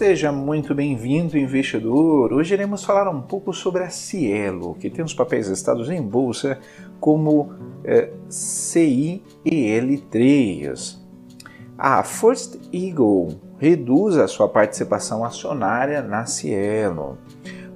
Seja muito bem-vindo, investidor. Hoje iremos falar um pouco sobre a Cielo, que tem os papéis listados em bolsa como é, CIEL3. A First Eagle reduz a sua participação acionária na Cielo.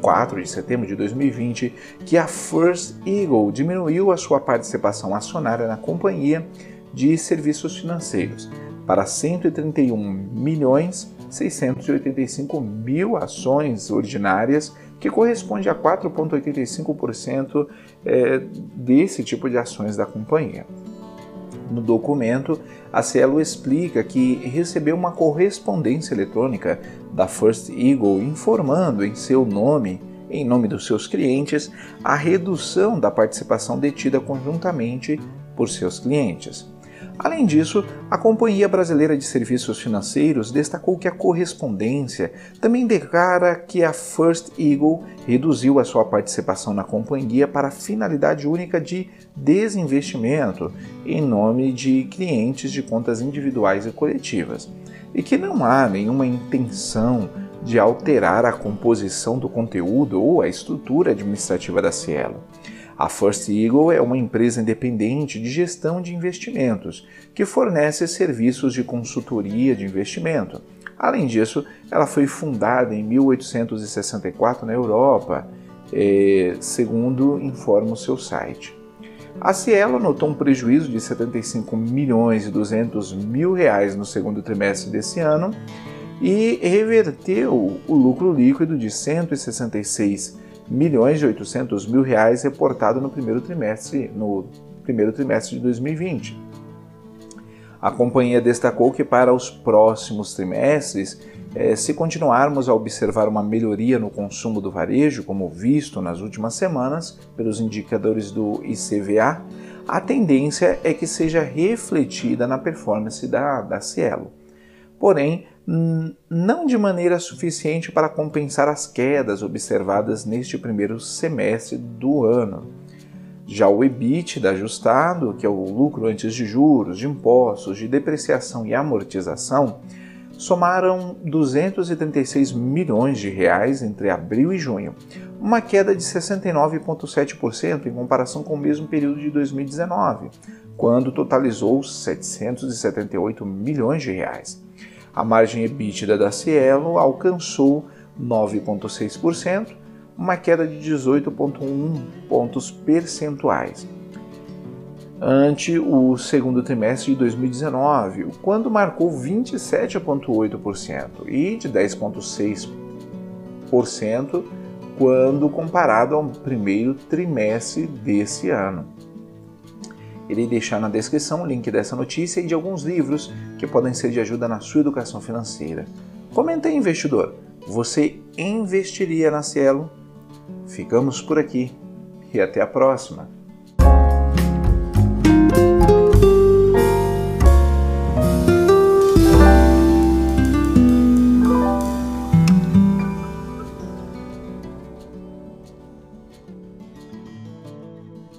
4 de setembro de 2020, que a First Eagle diminuiu a sua participação acionária na companhia de serviços financeiros para 131 milhões 685 mil ações ordinárias que corresponde a 4,85% é, desse tipo de ações da companhia. No documento, a Cielo explica que recebeu uma correspondência eletrônica da First Eagle informando em seu nome, em nome dos seus clientes, a redução da participação detida conjuntamente por seus clientes. Além disso, a Companhia Brasileira de Serviços Financeiros destacou que a correspondência também declara que a First Eagle reduziu a sua participação na companhia para a finalidade única de desinvestimento em nome de clientes de contas individuais e coletivas, e que não há nenhuma intenção de alterar a composição do conteúdo ou a estrutura administrativa da Cielo. A First Eagle é uma empresa independente de gestão de investimentos que fornece serviços de consultoria de investimento. Além disso, ela foi fundada em 1864 na Europa, eh, segundo informa o seu site. A Cielo notou um prejuízo de 75 milhões e 200 mil reais no segundo trimestre desse ano e reverteu o lucro líquido de 166 milhões e 800 mil reais reportado no primeiro trimestre, no primeiro trimestre de 2020. A companhia destacou que para os próximos trimestres, eh, se continuarmos a observar uma melhoria no consumo do varejo, como visto nas últimas semanas pelos indicadores do ICVA, a tendência é que seja refletida na performance da, da Cielo. Porém, não de maneira suficiente para compensar as quedas observadas neste primeiro semestre do ano. Já o EBITDA ajustado, que é o lucro antes de juros, de impostos, de depreciação e amortização, somaram 236 milhões de reais entre abril e junho, uma queda de 69,7% em comparação com o mesmo período de 2019, quando totalizou 778 milhões de reais. A margem EBITDA da Cielo alcançou 9,6%, uma queda de 18,1 pontos percentuais ante o segundo trimestre de 2019, quando marcou 27,8% e de 10,6% quando comparado ao primeiro trimestre desse ano. Irei deixar na descrição o link dessa notícia e de alguns livros que podem ser de ajuda na sua educação financeira. Comenta aí, investidor. Você investiria na Cielo? Ficamos por aqui e até a próxima!